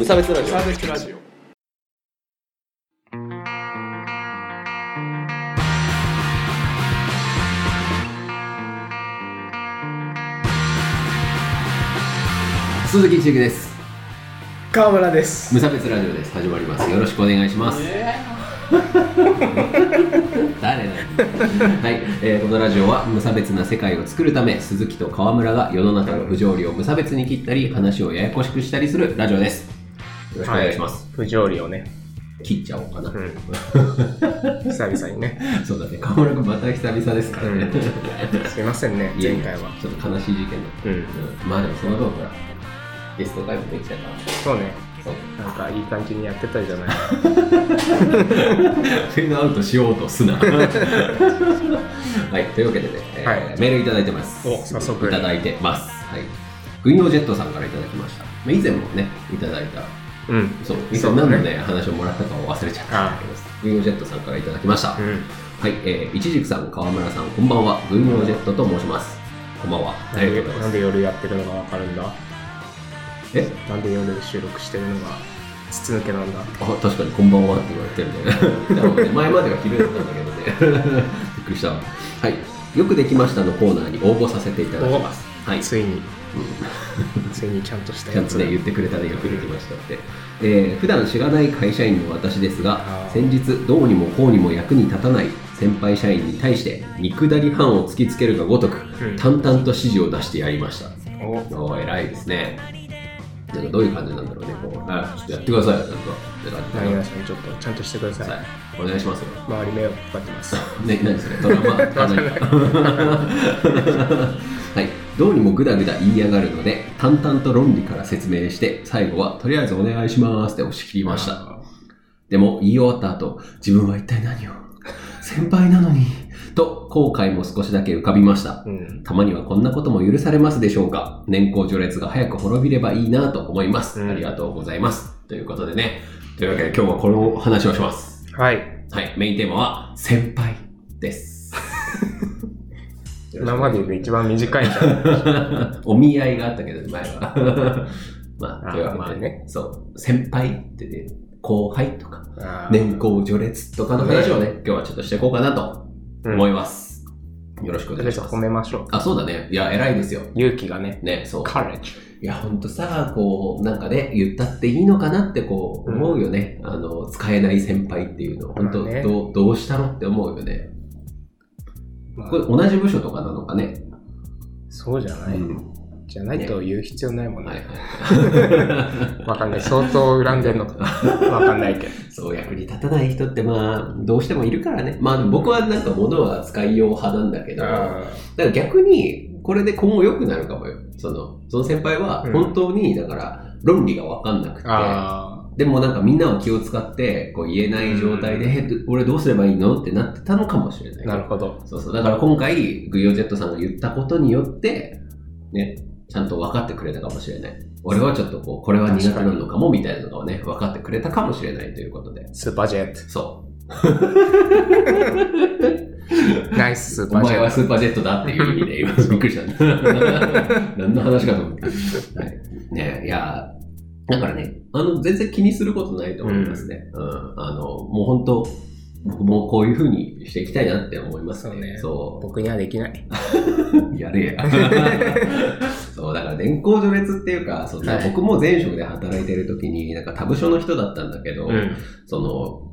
無差別ラジオ。サーベスラジオ。鈴木千です。川村です。無差別ラジオです。始まります。よろしくお願いします。誰なんだはい、えーこのラジオは無差別な世界を作るため鈴木と川村が世の中の不条理を無差別に切ったり話をややこしくしたりするラジオです。よろしくお願いします、不条理をね、切っちゃおうかな、うん、久々にね、そうだね。川村君また久々ですからね、すいませんね前回は。ちょっと悲しい事件だった、うん。うんまあでもその分ほらゲスト会もできたからそうね。そう。なんかいい感じにやってたじゃない。フェードアウトしようとすな。はい、というわけでね、えーはい。メールいただいてます。お早速。いただいてます。はい。軍用ジェットさんからいただきました。まあ以前もね、いただいた、うんそう、以そう何のね、話をもらったかを忘れちゃったんだけど、軍用ジェットさんからいただきました。うんはい、えー、いちじくさん、川村さん、こんばんは。軍用ジェットと申します。こんばんは。ありがとうございます。なんで夜やってるのがわかるんだ？え？なんで夜収録してるのが筒抜けなんだ？あ確かにこんばんはって言われてるね。前までは昼だったんだけどね。びっくりしたわ。はい。よくできましたのコーナーに応募させていただきます。はい。ついに。う んついにちゃんとしたちゃんとやつね言ってくれたねよくできましたって、えー普段知らない会社員の私ですが先日どうにもこうにも役に立たない先輩社員に対して見下り班を突きつけるがごとく、うん。淡々と指示を出してやりました。お。おー偉いですね。なんかどういう感じなんだろうねこう。あちょっとやってください。よなんか。って感じ何々さんちょっとちゃんとしてください。はい。お願いしますよ。周り迷惑かかってます。ね、何それ。ドラマ？はい、どうにもグダグダ言いやがるので淡々と論理から説明して最後はとりあえずお願いしますって押し切りました。でも言い終わった後自分は一体何を？先輩なのに。と後悔も少しだけ浮かびました。うん。たまにはこんなことも許されますでしょうか？年功序列が早く滅びればいいなと思います、うん。ありがとうございます。ということでね。というわけで今日はこの話をします。はい。はい、メインテーマは先輩です。今までで一番短いんじゃ お見合いがあったけど、前は。まあ、あというわけで、まあねそう、先輩ってね、後輩とか、年功序列とかの話をね、今日はちょっとしていこうかなとうん思います。よろしくお願いします褒。めましょうあ、そうだね。いや、偉いですよ。勇気がねね、そう。カレッジいや、ほんとさ、こう、なんかね、言ったっていいのかなってこう、うん思うよね。あの、使えない先輩っていうの。本当、まあねどう、どうしたのって思うよね。まあこれ同じ部署とかなのかね。そうじゃない、うんじゃないと言う必要ないもんはいね。はい。わかんない。相当恨んでんのかな。わかんないけど。そう、役に立たない人ってまあ、どうしてもいるからね。まあ僕はなんか物は使いよう派なんだけど、だから逆に、これで今後良くなるかもよ。その、その先輩はうん本当に、だから、論理がわかんなくて、あでもなんかみんなは気を使って、こう言えない状態で、え俺どうすればいいの？ってなってたのかもしれない。あ、なるほど。そうそう。だから今回、グイオジェットさんが言ったことによって、ね、ちゃんと分かってくれたかもしれない。俺はちょっとこう、これは苦手なのかもみたいなのがね、分かってくれたかもしれないということで。スーパージェッそト。ナイススーう。お前はパージェッスーパージェットだっていう意味で今びっくりした。何の話かと思って。はい、ねいや、だからね、あの、全然気にすることないと思いますね。うん。あの、もう本当、僕もこういう風にしていきたいなって思いますね。そうね。僕にはできない。う。やれや。そう、だから年功序列っていうか、そうはい僕も前職で働いてる時に、なんか他部署の人だったんだけど、うん。その、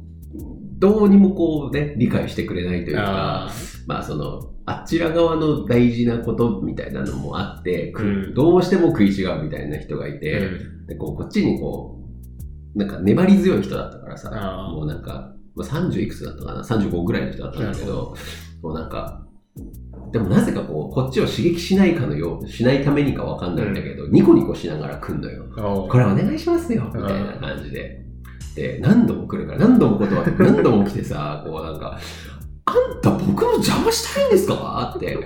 どうにもこうね、理解してくれないというかあ、まあその、あちら側の大事なことみたいなのもあって、くうん。どうしても食い違うみたいな人がいて、でこうこっちにこう、なんか粘り強い人だったからさ、もうなんか、まあ、30いくつだったかな、35ぐらいの人だったんだけど、もうなんか、でもなぜかこう、こっちを刺激しないかのよう、しないためにかわかんないんだけど、ニコニコしながら来んのよ。おこれお願いしますよ、みたいな感じで。で、何度も来るから、何度も断って、何度も来てさ、こうなんか、あんた僕の邪魔したいんですか？って。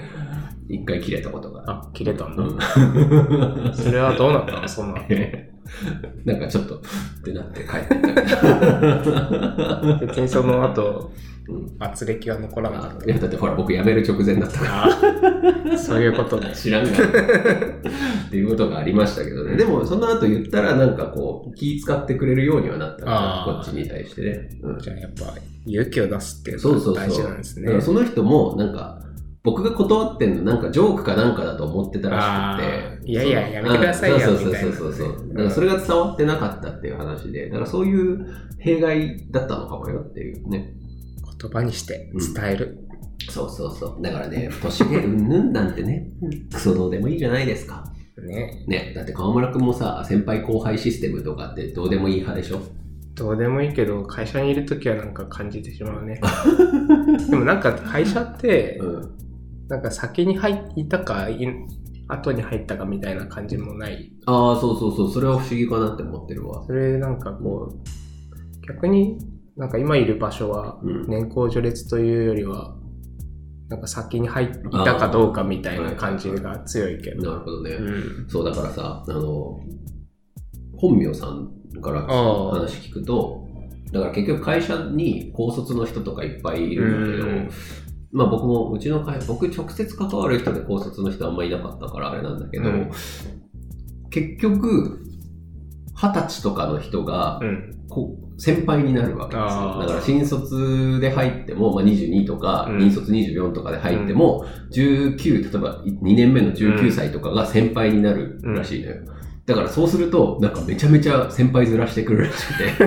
一回切れたことがあ切れたんだ。うんそれはどうなったの？そんな。なんかちょっと、ってなって帰ってった。別にその後、うん圧力は残らなかっいや、だってほら、僕辞める直前だったから。そういうことね。知らんがなっていうことがありましたけどね。でも、その後言ったら、なんかこう、気使ってくれるようにはなったから、こっちに対してね。うんじゃあやっぱ勇気を出すっていう。のが大事なんですね。その人も、なんか、僕が断ってんの、なんかジョークかなんかだと思ってたらしくあて。ーいやいややめてくださいよそうそうみたいなそうそうそう。うんだからそれが伝わってなかったっていう話で、だからそういう弊害だったのかもよっていうね。言葉にして伝える。そうそうそう。だからね、年でうんぬんなんてね、クソどうでもいいじゃないですか。ね。ね、だって川村くんもさ、先輩後輩システムとかってどうでもいい派でしょ？どうでもいいけど、会社にいるときはなんか感じてしまうね。でもなんか会社って、うん。なんか先に入ったか、い後に入ったかみたいな感じもない。ああ、そうそうそう、それは不思議かなって思ってるわ。それなんかこう、逆になんか今いる場所はうん。年功序列というよりは、なんか先に入ったかどうかみたいな感じが強いけなるど。ほどね。うん。そう、だからさ、あの、本名さんから話聞くと、だから結局会社に高卒の人とかいっぱいいるんだけど、うんまあ僕も、うちの会社、僕直接関わる人で高卒の人あんまいなかったからあれなんだけど、うん結局、二十歳とかの人が、うん。こう先輩になるわけですよ。だから新卒で入っても、まあ、22とか、うん新卒24とかで入っても、19、例えば2年目の19歳とかが先輩になるらしいのよ。だからそうすると、なんかめちゃめちゃ先輩ずらしてくるらしくて。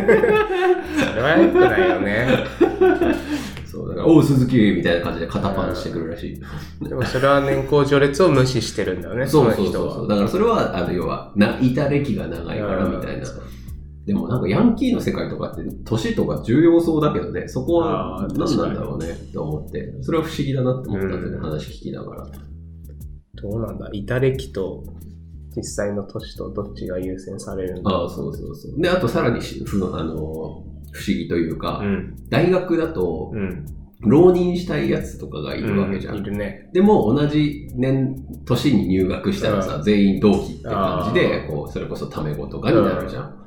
それは良くないよね。おう、鈴木みたいな感じで肩パンしてくるらしい。でもそれは年功序列を無視してるんだよね、そうそうそう。だからそれは、あの、要は、な、いた歴が長いからみたいな。でもなんかヤンキーの世界とかって年とか重要そうだけどね、そこは何なんだろうねって思って、それは不思議だなって思ったんだよね、うん話聞きながら。どうなんだ？いた歴と実際の年とどっちが優先されるんだ？ああ、そうそうそう。で、あとさらにあの、不思議というか、うん。大学だとうん。浪人したいやつとかがいるわけじゃん。いるね。でも同じ年、年に入学したらさ、う全員同期って感じでこう、それこそタメ語とかになるじゃん。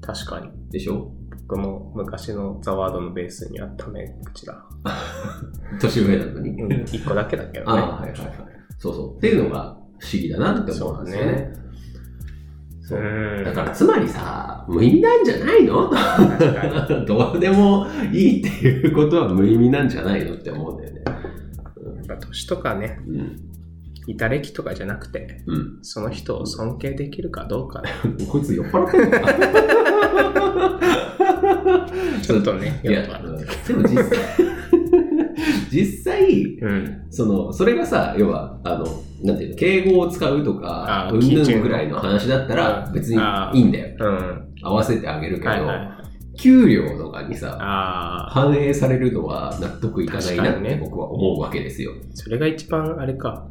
確かに。でしょ？僕も昔のザワードのベースにあっため口だ。年上なのに？うん。一個だけだけどああ、ね。はいはいはい。そうそう。っていうのが不思議だなって思うんですよね。そううん。だからつまりさ、無意味なんじゃないの？確 どうでもいいっていうことは無意味なんじゃないのって思うんだよね。やっぱ年とかね、うん。いた歴とかじゃなくて、うん。その人を尊敬できるかどうか。こいつ酔っ払ってるのか？ちょっとね、いや、やっぱ。うんでも実際、実際、うん。その、それがさ、要は、あの、なんていうの、敬語を使うとか、うんぬんぐらいの話だったらうん別にいいんだよ。うん。合わせてあげるけど、はいはい。給料とかにさ、反映されるのは納得いかないなって僕は思うわけですよ。それが一番あれか。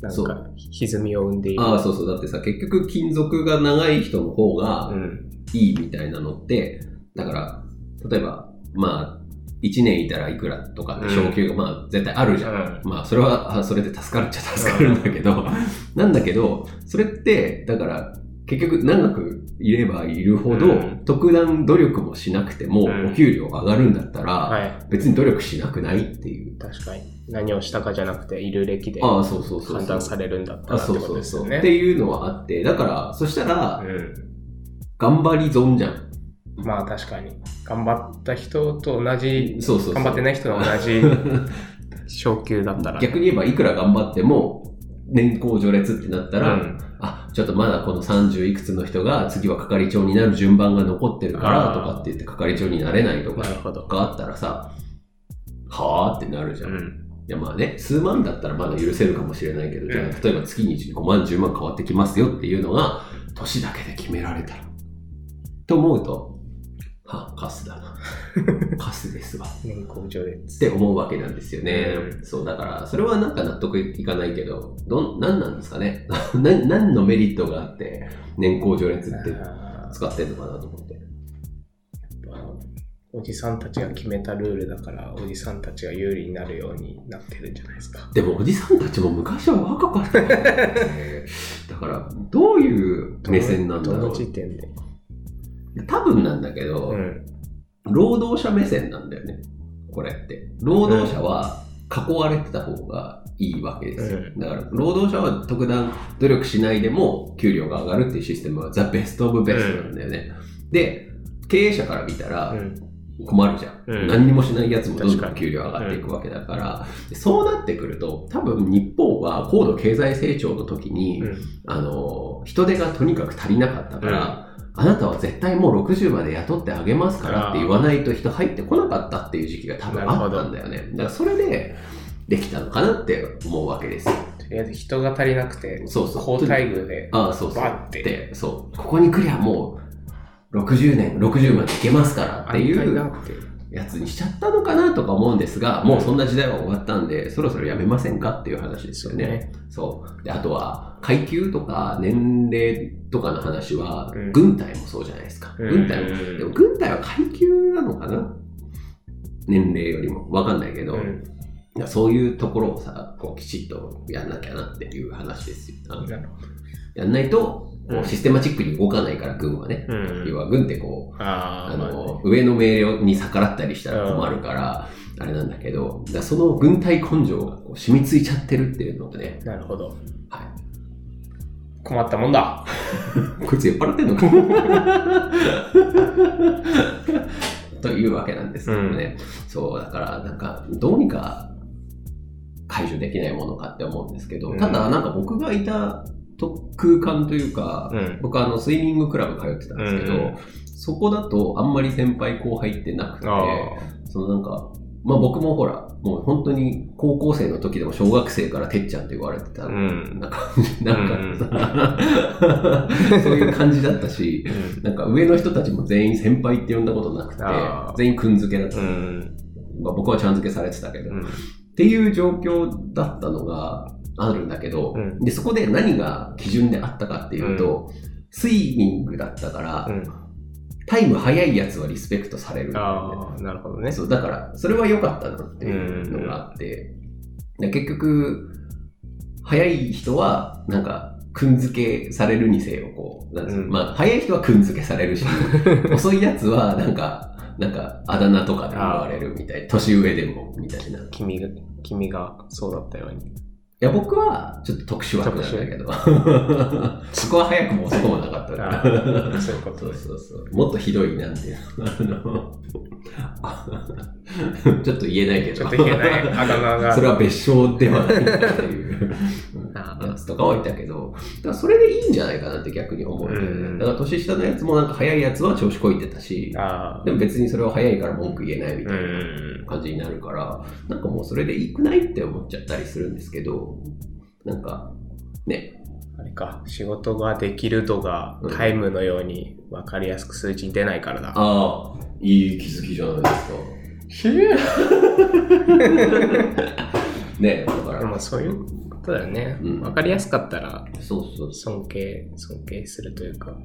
なんそか、歪みを生んでいる。ああ、そうそう。だってさ、結局金属が長い人の方がうん。いいみたいなのって、だから、例えば、まあ、1年いたらいくらとかって昇給が、まあ絶対あるじゃん。うんまあそれはあそれで助かるっちゃ助かるんだけど、なんだけど、それって、だから結局長くいればいるほど、うん特段努力もしなくてもうんお給料上がるんだったら、はい。別に努力しなくないっていう。確かに。何をしたかじゃなくて、いる歴でああ、そうそうそうそう。判断されるんだったあらってことそうそうそう。ですよね。っていうのはあって、だから、そしたら、うん。頑張り損じゃん。まあ確かに。頑張った人と同じ、そうそう。頑張ってない人と同じ 昇給だったら。逆に言えば、いくら頑張っても、年功序列ってなったら、うんあ、ちょっとまだこの30いくつの人が次は係長になる順番が残ってるからとかって言って係長になれないとか。があったらさ、はぁってなるじゃん。いうん。やまあね、数万だったらまだ許せるかもしれないけど、じゃあうん例えば月に5万、10万変わってきますよっていうのが、年だけで決められたら。と思うと、はカスだな。カスですわ。年功序っ列。て思うわけなんですよね。うんそう、だから、それはなんか納得いかないけど、どん、なんなんですかね。な何のメリットがあって、年功序列って使ってんのかなと思って。おじさんたちが決めたルールだから、おじさんたちが有利になるようになってるんじゃないですか。でもおじさんたちも昔は若かったね だから、どういう目線なんだどのろう。時点で。多分なんだけど、うん。労働者目線なんだよね。これって。労働者は囲われてた方がいいわけですよ。うんだから、労働者は特段努力しないでも給料が上がるっていうシステムはザ・ベスト・オブ・ベストなんだよね。で、経営者から見たらうん。困るじゃん。うん何にもしないやつもどんどん給料上がっていくわけだから、でそうなってくると、多分日本は高度経済成長の時に、うん。あの、人手がとにかく足りなかったから、あなたは絶対もう60まで雇ってあげますからって言わないと人入ってこなかったっていう時期が多分あったんだよね。だからそれでできたのかなって思うわけですよ。人が足りなくて、そうそう高待遇で、ああ、そうそう。バッてで、そう。ここに来りゃもう60年、60までいけますからっていう。やつにしちゃったのかなとか思うんですが、もうそんな時代は終わったんで、そろそろやめませんかっていう話ですよね。そう。で、あとは、階級とか年齢とかの話は、うん軍隊もそうじゃないですか。軍隊も。うんでも軍隊は階級なのかな？年齢よりも。わかんないけど、うん。そういうところをさ、こうきちっとやんなきゃなっていう話ですよ。やんないと、システマチックに動かないから、軍はね。ど。うん。要は軍ってこう、あの、上の命令に逆らったりしたら困るから、あれなんだけど、その軍隊根性がこう染みついちゃってるっていうのでね、なるほど。はい。困ったもんだ。こいつ酔っ払ってんのか というわけなんですけどね。そう、だから、なんか、どうにか解除できないものかって思うんですけど、うんただ、なんか僕がいたと空間というか、うん。僕はあの、スイミングクラブ通ってたんですけど、うんそこだとあんまり先輩後輩ってなくて、あそのなんか、まあ僕もほら、もう本当に高校生の時でも小学生からてっちゃんって言われてた、うんなんか、なんかさ、そういう感じだったし、あ。うん。なんか上の人たちも全員先輩って呼んだことなくて全員くんづけだった。うん。まあ、僕はちゃんづけされてたけど、っうん。ていう状況だったのがあるんだけど、うんで、そこで何が基準であったかっていうと、スイミングだったから、うん。タイム速いやつはリスペクトされるああ、なるほどね。そう、だから、それは良かったなっていうのがあって、で結局、早い人は、なんか、くんづけされるにせよ、こう、なんうんまあ、早い人はくんづけされるし、遅いやつは、なんか、なんか、あだ名とかで言われるみたい。年上でも、みたいな。い君が、君がそうだったように。や、僕は、ちょっと特殊枠なんだけど、そこは早くも遅くもなかったあから。ーそういうことそうね。そうそう。もっとひどいなんていうの。あの ちょっと言えないけど。ちょっと言えない。それは別称ではないっていうやつとかはいたけど、だからそれでいいんじゃないかなって逆に思うね。うんだから年下のやつもなんか早いやつは調子こいてたし、あでも別にそれは早いから文句言えないみあ。たいなうん。感じになるから、なんかもうそれでいいくないって思っちゃったりするんですけど、なんか、ね、あれか、仕事ができる度がうんタイムのように分かりやすく数値に出ないからだ。ああ、いい気づきじゃないですか。ね、だから、でもそういうことだよね。うん分かりやすかったらそうそう尊敬、尊敬するというか。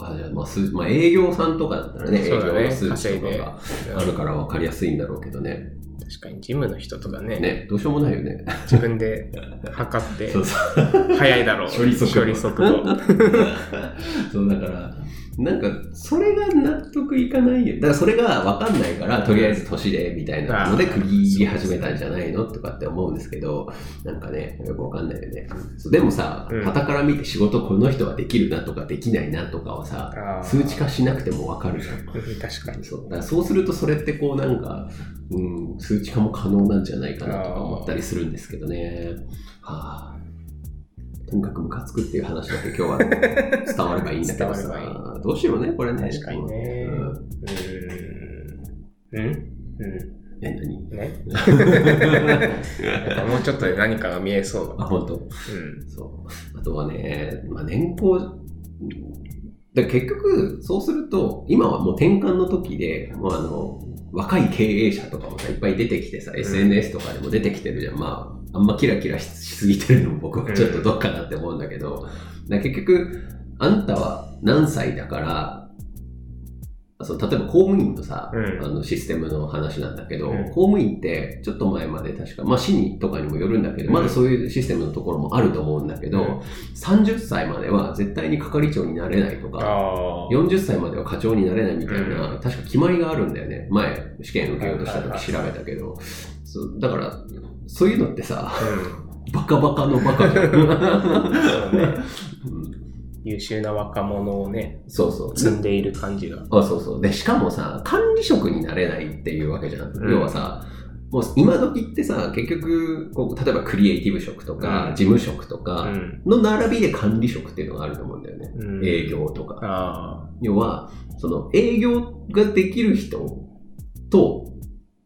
あじゃあまあ、数まあ、営業さんとかだったらね、営業の数値とかがあるから分かりやすいんだろうけどね。確かにジムの人とかね、ね、どうしようもないよね。自分で測って そうそう。早いだろう。処理速度処理速度。そう、だから、なんか、それが納得いかないよ。だからそれが分かんないから、とりあえず年で、みたいなので区切り始めたんじゃないのとかって思うんですけど、なんかね、よく分かんないよね。そうでもさうん、傍から見て仕事この人はできるなとかできないなとかはさ、数値化しなくても分かるじゃん。うん確かに。そうだからそうするとそれってこうなんか、うん、数値化も可能なんじゃないかなとか思ったりするんですけどね。はあ、とにかくムカつくっていう話だけ今日は 伝わればいいんだけど伝われさ。どうしようね、これね。確かにね。うんうーん。うんうん。え、何？ね。もうちょっとで何かが見えそうあ、だ。本当？うん。そう。あとはね、まあ、年功、で結局、そうすると、今はもう転換の時で、もうあの、若い経営者とかもさ、いっぱい出てきてさ、ん SNS とかでも出てきてるじゃん。まあ、あんまキラキラししすぎてるのも僕はちょっとどっかなって思うんだけど、だ結局、あんたは何歳だから、その例えば公務員のさ、うんあのシステムの話なんだけど、うん公務員ってちょっと前まで確か、まあ市にとかにもよるんだけど、うんまだそういうシステムのところもあると思うんだけど、うん30歳までは絶対に係長になれないとか、ああ。40歳までは課長になれないみたいな、うん確か決まりがあるんだよね。前、試験受けようとした時調べたけど。そうだから、そういうのってさ、うん。バカバカのバカじゃん。ね。うん優秀な若者をね、そうそう。積んでいる感じが。あそうそう。で、しかもさ、管理職になれないっていうわけじゃん。うん要はさ、もう今時ってさ、結局こう、例えばクリエイティブ職とか、うん事務職とうかん。の並びで管理職っていうのがあると思うんだよね。うん営業とか。あ要は、その営業ができる人と、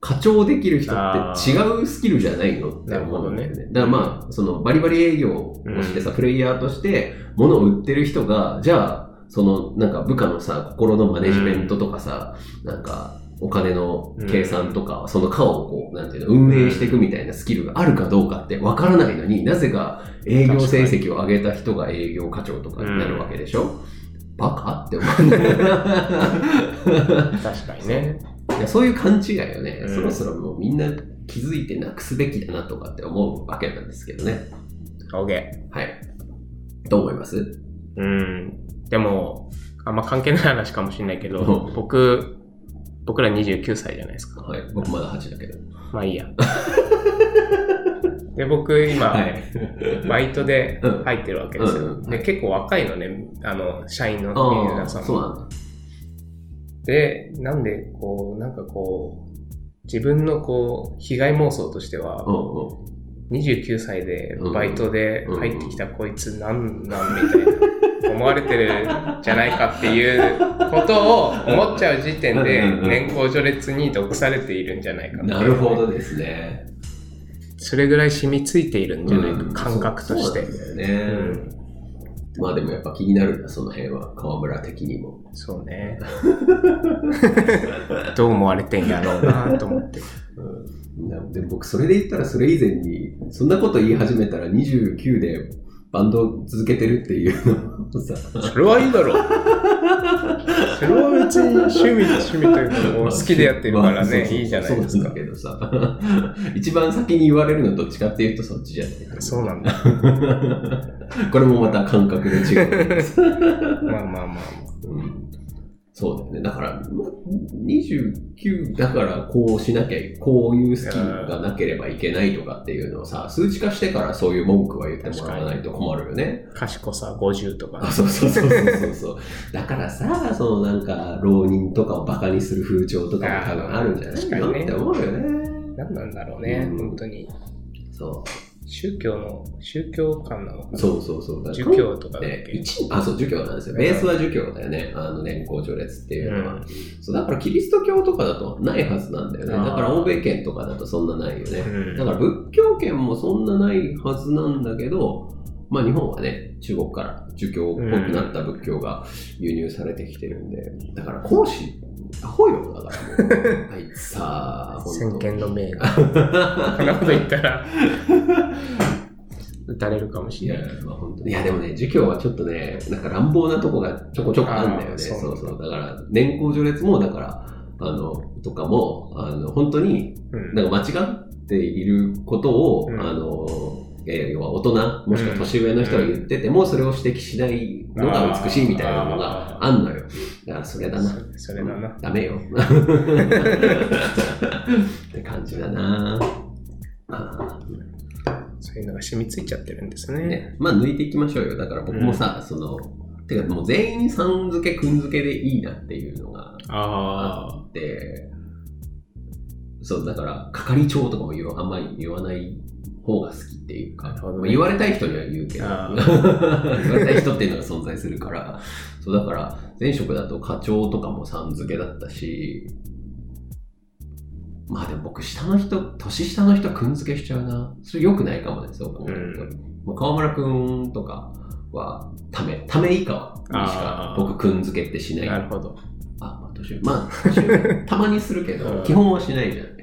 課長できる人って違うスキルじゃないのって思うんだよね。だからまあ、そのバリバリ営業をしてさ、プレイヤーとして物を売ってる人が、じゃあ、そのなんか部下のさ、心のマネジメントとかさ、なんか、お金の計算とか、その課をこう、なんていうの、運営していくみたいなスキルがあるかどうかってわからないのになぜか営業成績を上げた人が営業課長とかになるわけでしょ、バカ？って思うんだよね。あ。確かにね。いやそういう勘違いをね、うんそろそろもうみんな気づいてなくすべきだなとかって思うわけなんですけどね。OK。はい。どう思います？うん。でも、あんま関係ない話かもしれないけどう、ん僕、僕ら29歳じゃないですか。はい。僕まだ8だけど。まあいいや。で、僕今、はい。バイトでうん入ってるわけですよ。うんうんで、結構若いのね、あの、社員の皆さんも。そうなんだ。で、なんで、こう、なんかこう、自分のこう、被害妄想としては、うんうん。29歳でバイトで入ってきたこいつなんなんみたいな思われてるんじゃないかっていうことを思っちゃう時点で年功序列に毒されているんじゃないかなるほどですね。それぐらい染みついているんじゃないか、うん。感覚として。ね。うんまあでもやっぱ気になるんだ、その辺は。河村的にも。そうねどう思われてんやろうなと思ってうん、なでも僕それで言ったらそれ以前にそんなこと言い始めたら29でバンド続けてるっていうのをさ。それはいいだろう。それは別に趣味趣味というかもう好きでやってるからね、いいじゃないですか。そうだけどさ。一番先に言われるのはどっちかっていうとそっちじゃないそうなんだ。これもまた感覚で違うまあまあまあまあ。うんそうだよね。だから、ま29だからこうしなきゃ、こういうスキルがなければいけないとかっていうのをさ、数値化してからそういう文句は言ってもらわないと困るよね。賢さ50とかあ、そうそうそうそうそう。だからさ、そのなんか、浪人とかをバカにする風潮とかも多分あるんじゃない？かにねって思うよね。何なんだろうね、うん本当にそ宗教の宗教観なのかう。な？そうそうそう。儒教とかだっねけ、一あ、そう、儒教なんですよ。ベースは儒教だよね。あの、年功序列っていうのは。そうだからキリスト教とかだとないはずなんだよね。だから欧米圏とかだとそんなないよね。うんだから仏教圏もそんなないはずなんだけど、まあ日本はね、中国から儒教っぽくなった仏教が輸入されてきてるんで、だから講師、アホよ、だからもう。あいつさ、先見の明がが。こんなこと言ったら 撃たれるかもしいやれない、まあ本当にいやでもね、儒教はちょっとね、なんか乱暴なとこがちょこちょこあるんだよね。あーそそううそうだから、年功序列も、だから、あの、とかも、あの、本当に、うんなんか間違っていることを、うんあの、えー要は大人、もしくは年上の人が言ってても、それを指摘しないのが美しいみたいなのがあんのよ。だからそれだな。そそれだな。ダメよ。って感じだな。あそういうのが染みついちゃってるんですね。ーね、まあ抜いていきましょうよ。だから僕もさ、その、てかもう全員さん付け、くん付けでいいなっていうのがああって、そう、だから、係長とかも言わあんまり言わない方が好きっていうか、まあ言われたい人には言うけど、あ 言われたい人っていうのが存在するから、そうだから、前職だと課長とかもさん付けだったし、まあでも僕、下の人、年下の人はくん付けしちゃうな。それ良くないかもね、そう考えると。うんまあ川村くんとかは、ため、ため以下にしか僕、くん付けってしない。なるほど。あ、まあ、年上。まあ、年上たまにするけど、うん基本はしないじゃん。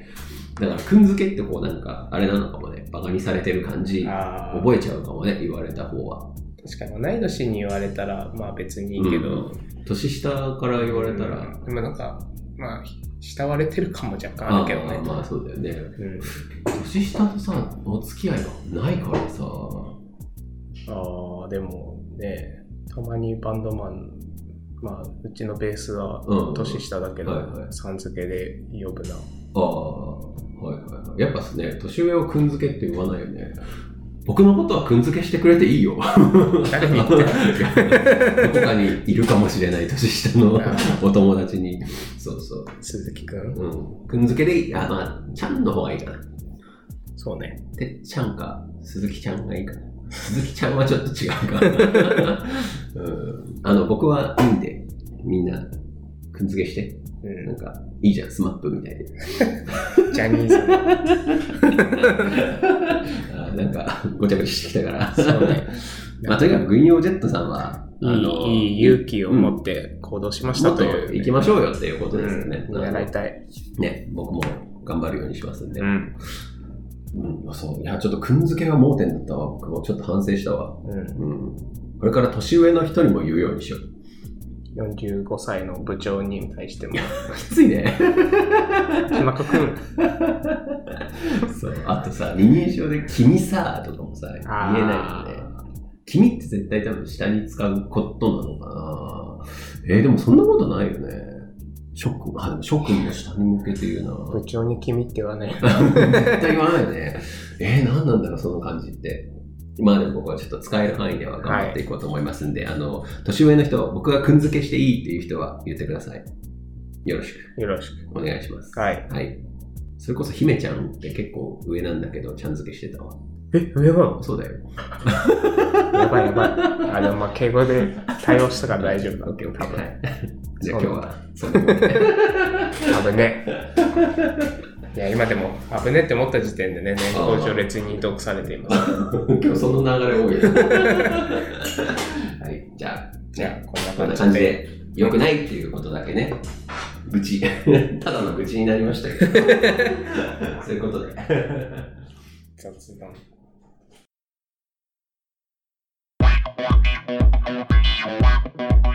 だから、くんづけってこう、なんか、あれなのかもね、バカにされてる感じ。覚えちゃうかもね、言われた方は。確かに同い年に言われたら、まあ別にいいけど、年下から言われたら、うんでもなんか、まあ、慕われてる感も若干あるけどね。あまあそうだよね。うん、年下とさ、お付き合いがないからさ、ああ、でもね、たまにバンドマン、まあ、うちのベースはうん年下だけど、さん付けで呼ぶな。ああ、はいはいはい。やっぱね、年上をくんづけって言わないよね。僕のことはくんづけしてくれていいよ。誰に言ってる どこかにいるかもしれない年下のお友達に。そうそう。鈴木くん？うん。くんづけでいい。あ、まあ、ちゃんの方がいいかな。そうね。てっちゃんか、鈴木ちゃんがいいかな。鈴木ちゃんはちょっと違うか。うん、あの、僕はいいんで、みんな、くんづけして。うなんか、いいじゃん、スマップみたいで。ん。ジャニーズの。あなんか、ごちゃごちゃしてきたから。そうね。まあ、とにかく、軍用ジェットさんは、いいいい勇気を持って行動しましたとという、行きましょうよっていうことですよね。うん、習いたい。ね、僕も頑張るようにしますんで。うん。うん、そう。いや、ちょっと、くんづけが盲点だったわ。僕もちょっと反省したわ。うん。うん。これから年上の人にも言うようにしよう。45歳の部長に対しても、きついね。田中くん、そう。あとさ、二人称で、君さ、とかもさ、言えないよね。君って絶対多分下に使うことなのかな。えー、でもそんなことないよね。諸君、あ、でも諸君の下に向けて言うな。部長に君って言わない。絶対言わないね。えー、何なんだろう、その感じって。まあでも僕はちょっと使える範囲では頑張っていこうと思いますんで、あの、年上の人、僕がくんづけしていいっていう人は言ってください。よろしくよろしお願いします。く。はい。はい。それこそ姫ちゃんって結構上なんだけど、ちゃん付けしてたわ。え、上なの？そうだよ。やばいやばい。あ、でもまあ、敬語で対応したから大丈夫だ。オッケーオッケー。多分。はい。じゃあ今日そうなんだは、そんなことで。危ね。いや、今でも危ねって思った時点でね、年功序列に読されています。今日その流れ多いよ。はい。じゃあ、じゃあ、ここんな感じで。良くないっていうことだけね、愚痴、ただの愚痴になりましたけど、そういうことで。雑談。取っ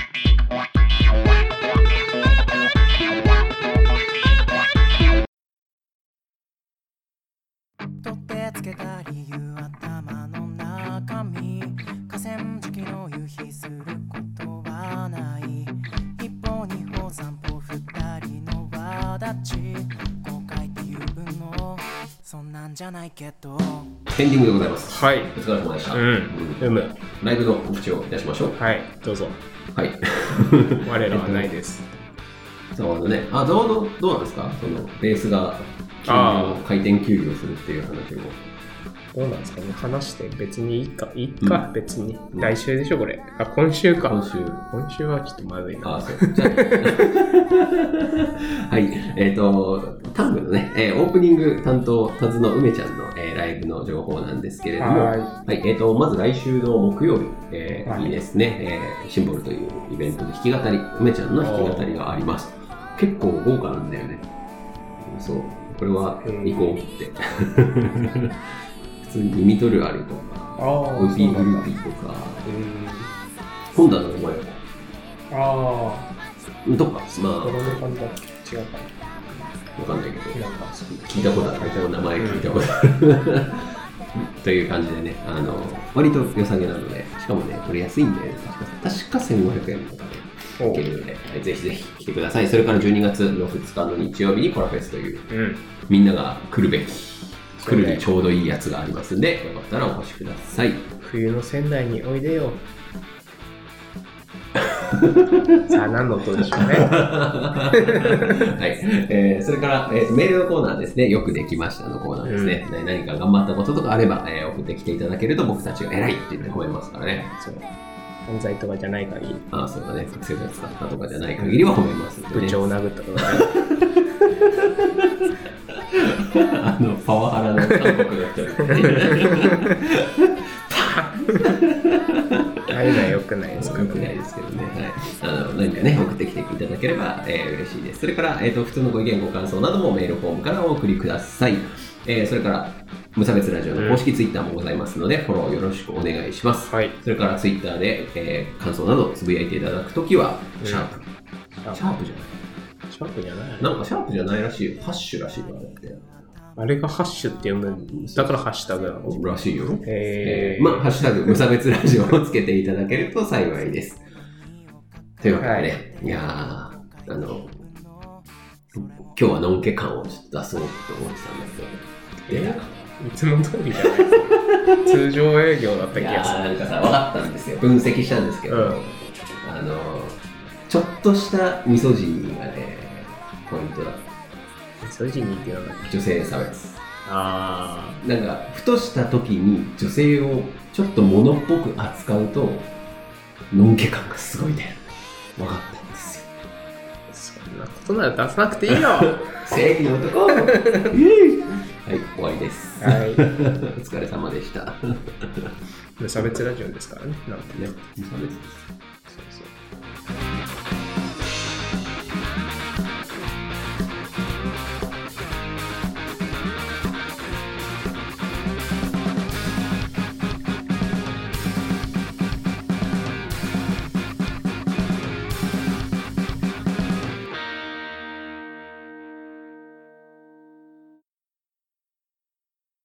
つけた理由頭の中身河川敷の夕日することはない一歩二歩三歩二人の輪立ち後悔っていうのそんなんじゃないけどエンディングでございます。はい。お疲れ様でした。うん。うむ。ライブの告知をいたしましょう。はい、どうぞ。はい。我らはないです。そうあのね、あ、どうどうどうなんですか？その、ベースが回転休業するっていう話も。どうなんですかね話して別にいいか。いいか、うん別に。うん来週でしょ、これ。あ、今週か。今週。今週はちょっとまずいな。あ、そう。じゃあはい。えっ、と、タングのね、えーオープニング担当、タズの梅ちゃんの、えーライブの情報なんですけれども、ははい、えっ、と、まず来週の木曜日、えーはいにですね、えーシンボルというイベントで弾き語り、梅ちゃんの弾き語りがあります。結構豪華なんだよね。そう。これは行こうって。普通にミミトルアルとか、ウーピーグルーピーとか、うん。本棚の前あとか、あ、まあ、この感じだ違うか。わかんないけど、聞いたことある、この名前聞いたことある。という感じでね、あの、割と良さげなので、しかもね、これ安いんで、確か確か1500円とかでいけるので、はいぜひぜひ来てください。それから12月の2日の日曜日にコラフェスという、うん。みんなが来るべき、来るにちょうどいいやつがありますんで、よかったらお越しください。冬の仙台においでよ。さあ、何の音でしょうね。はい。えーそれから、えーとメールのコーナーですね。よくできましたのコーナーですね。ね何か頑張ったこととかあれば、えー送ってきていただけると僕たちが偉いって言って褒めますからね。そう。犯罪とかじゃない限り、ああ、そうだね。覚醒剤使ったとかじゃない限りは褒めますね。部長を殴ったとかね。あの、パワハラの韓国の人。ああいうのは良くないですか？よくないですけどね。はい。あの、何かね、送ってきていただければ、えー嬉しいです。それから、えっ、と、普通のご意見、ご感想などもメールフォームからお送りください。えーそれから、無差別ラジオの公式ツイッターもございますので、フォローよろしくお願いします。はい。それからツイッターで、えー感想などつぶやいていただくときは、うんシャープ。シャープじゃない？シャープじゃないなんかシャープじゃないらしいよ。ハッシュらしいよ、あれって。あれがハッシュって読むだからハッシュタグなのらしいよ。えーまあ、ハッシュタグ無差別ラジオをつけていただけると幸いです。というわけでね、い、やー、あの、今日はのんけ感をちょっと出そうと思ってたんだけど、出なか？っいつも通りじゃない通常営業だった気がする。なんかさ、分かったんですよ。分析したんですけど、うんあの、ちょっとしたミソジニーがね、ポイントだ。そういう字にってなんだっけ女性差別。あなんか、ふとした時に女性をちょっと物っぽく扱うと、のんけ感がすごい出る。分かったんですよ。あ、そんなことなら出さなくていいよ。正義の男 はい、終わりです。はい。お疲れ様でした。ね、無差別ラジオですからね。なんてね。無差別です